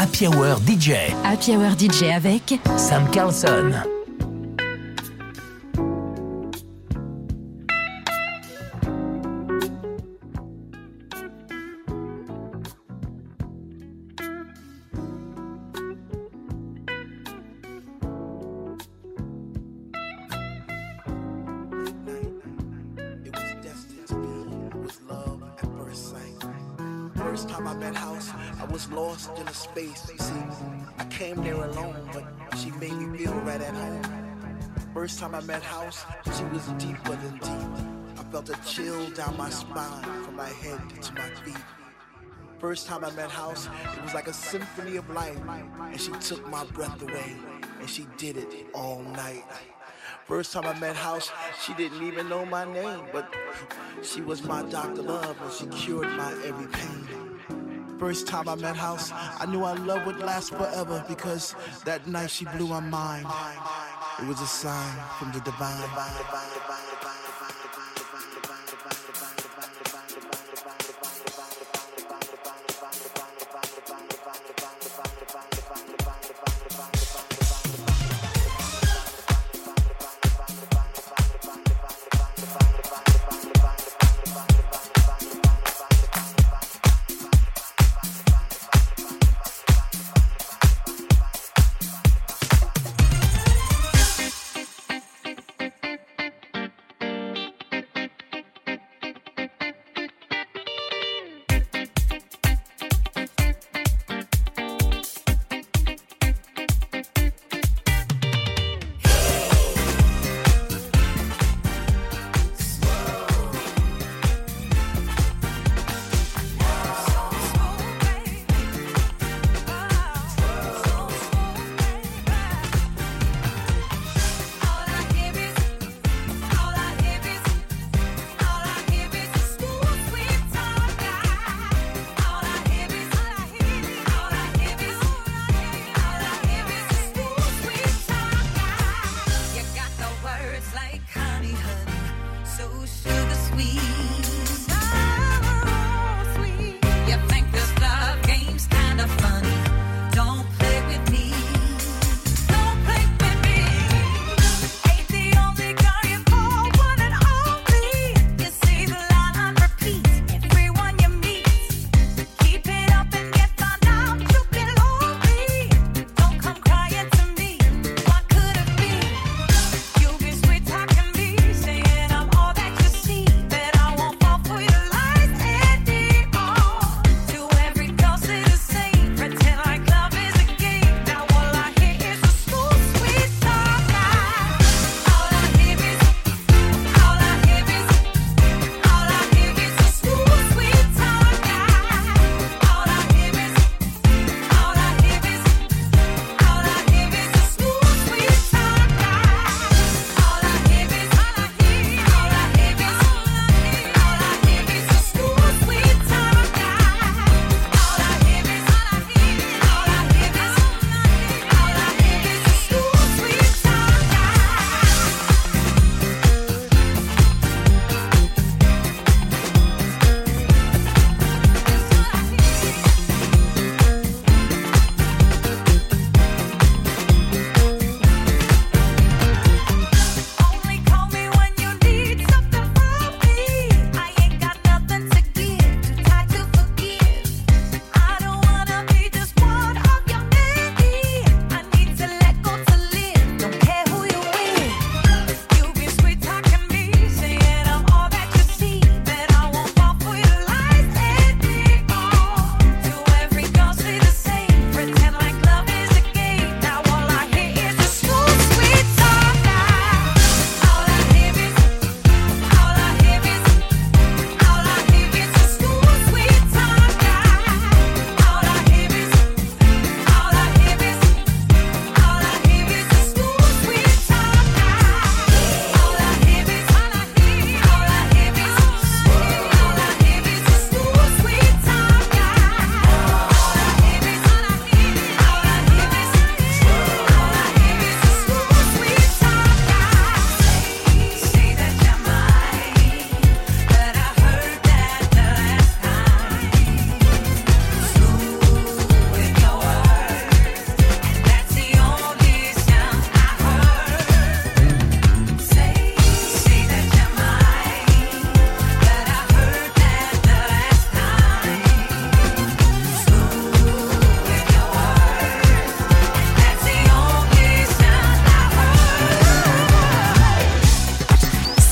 Happy Hour DJ. Happy Hour DJ avec Sam Carlson. Down my spine from my head to my feet. First time I met House, it was like a symphony of life, and she took my breath away, and she did it all night. First time I met House, she didn't even know my name, but she was my Dr. Love, and she cured my every pain. First time I met House, I knew our love would last forever because that night she blew my mind. It was a sign from the divine.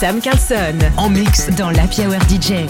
Sam Carlson. En mix dans la Hour DJ.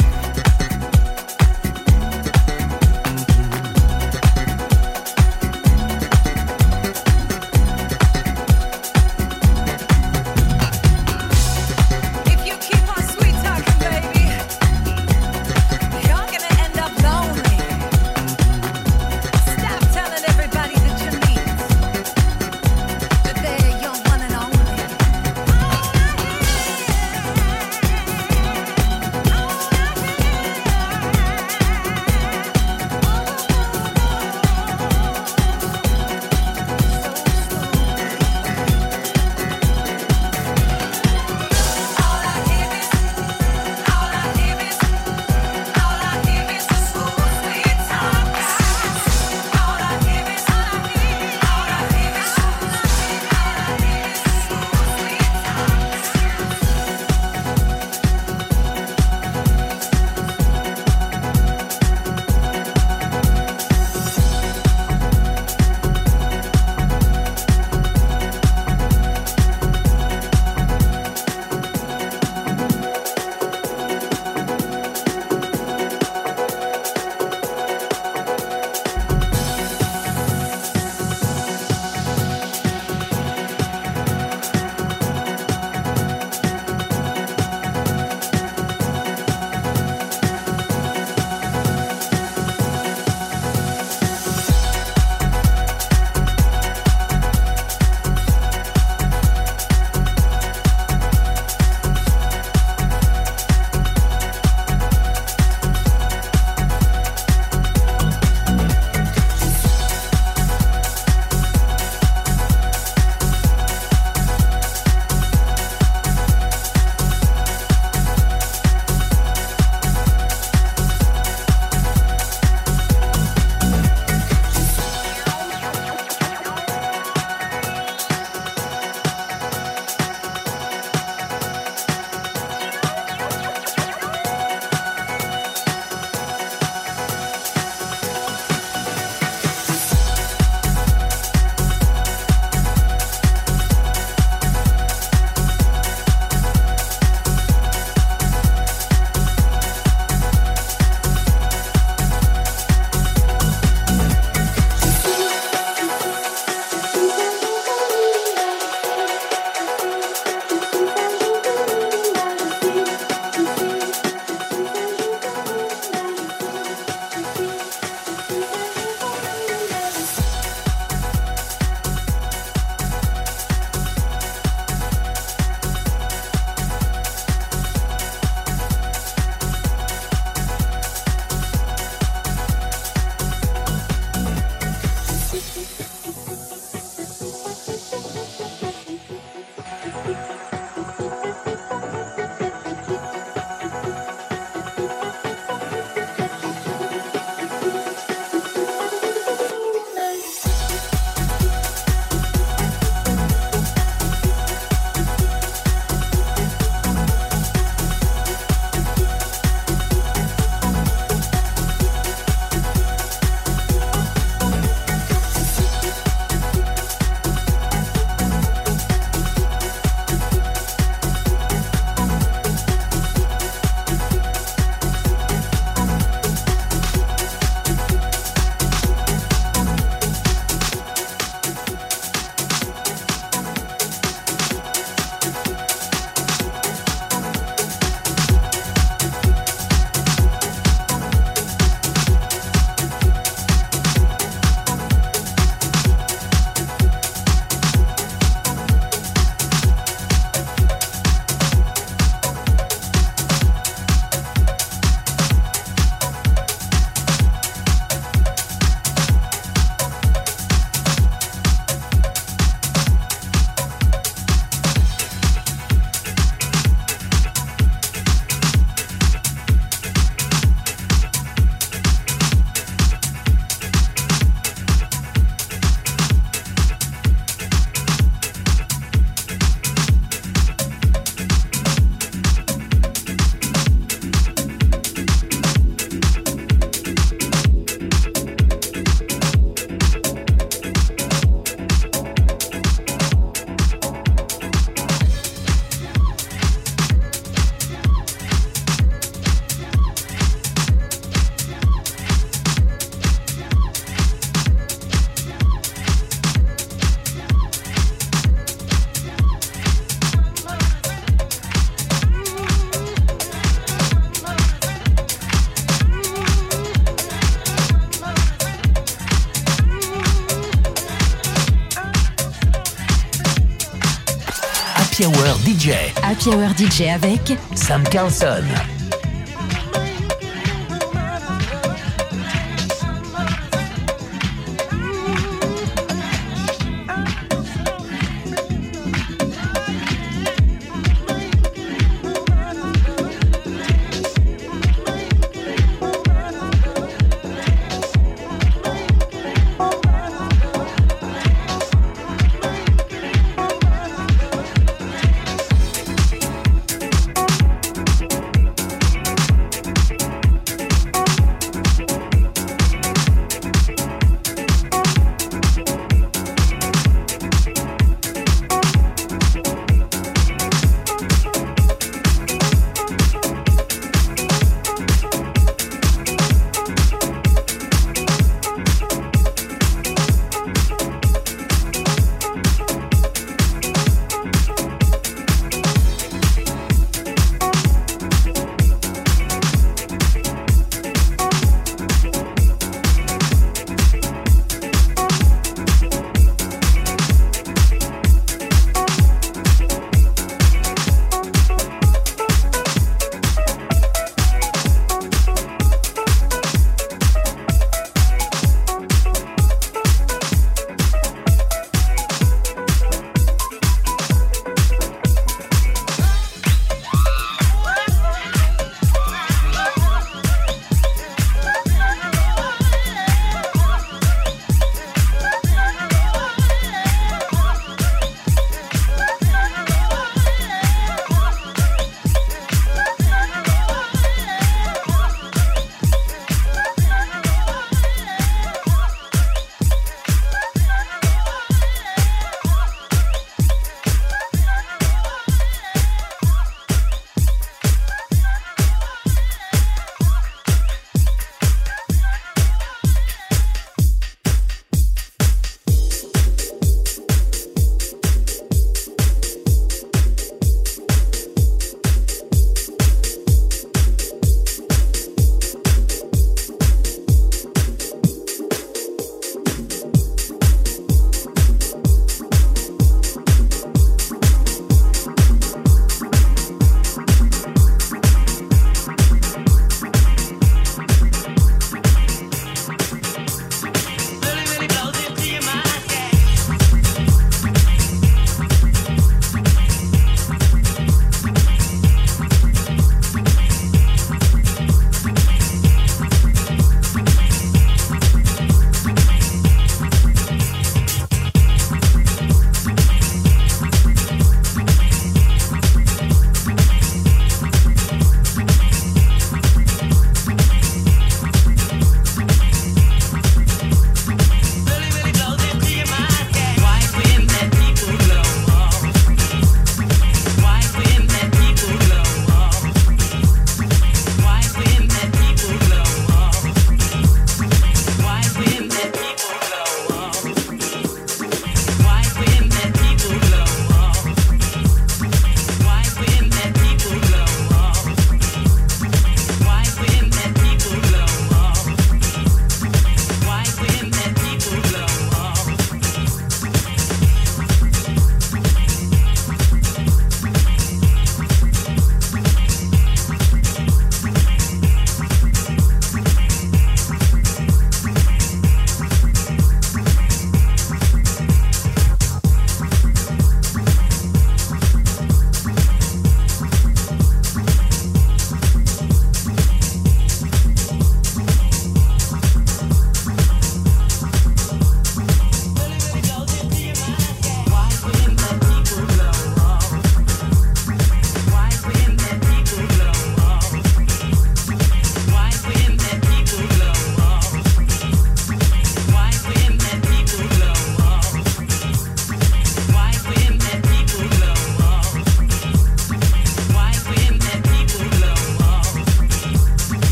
Happy Hour DJ avec Sam Carlson.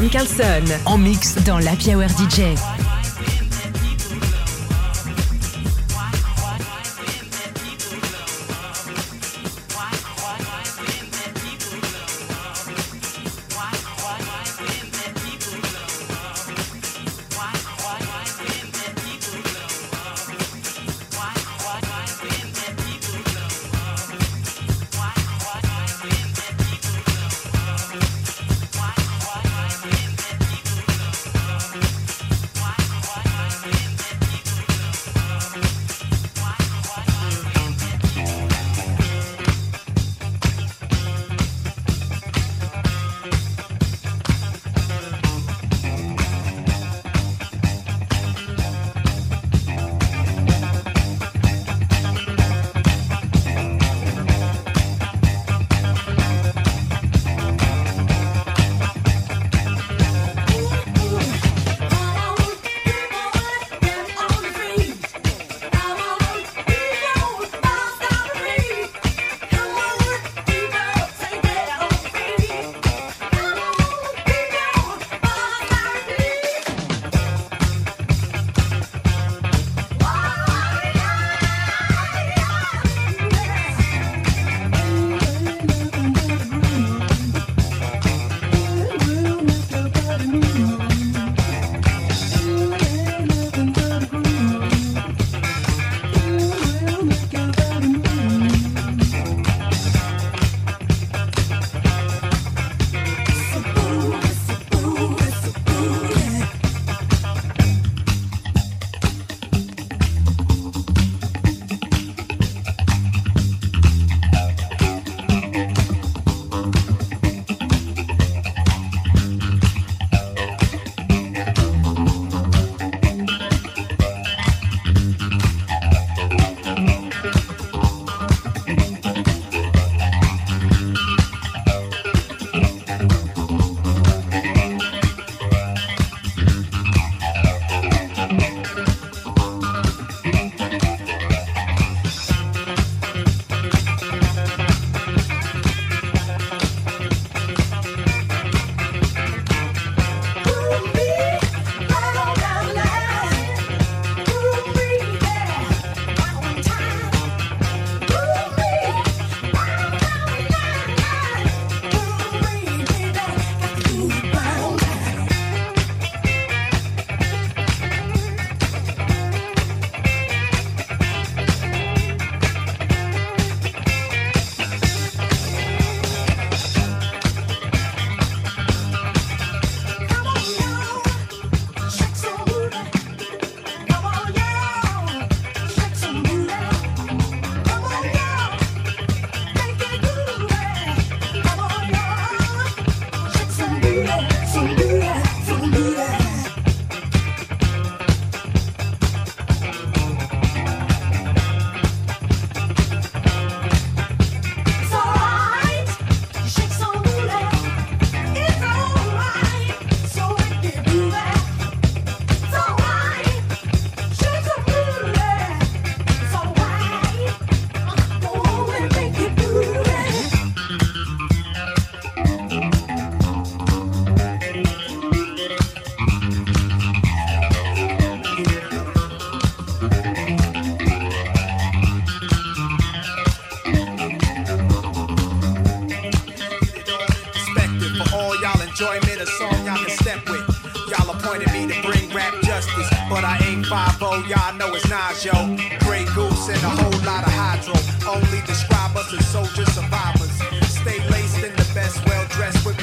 Sam Carlson. En mix dans la Hour DJ. enjoyment, a song y'all can step with. Y'all appointed me to bring rap justice, but I ain't 5 y'all know it's Nas, yo. Grey Goose and a whole lot of hydro. Only describe us as soldier survivors. Stay laced in the best, well dressed with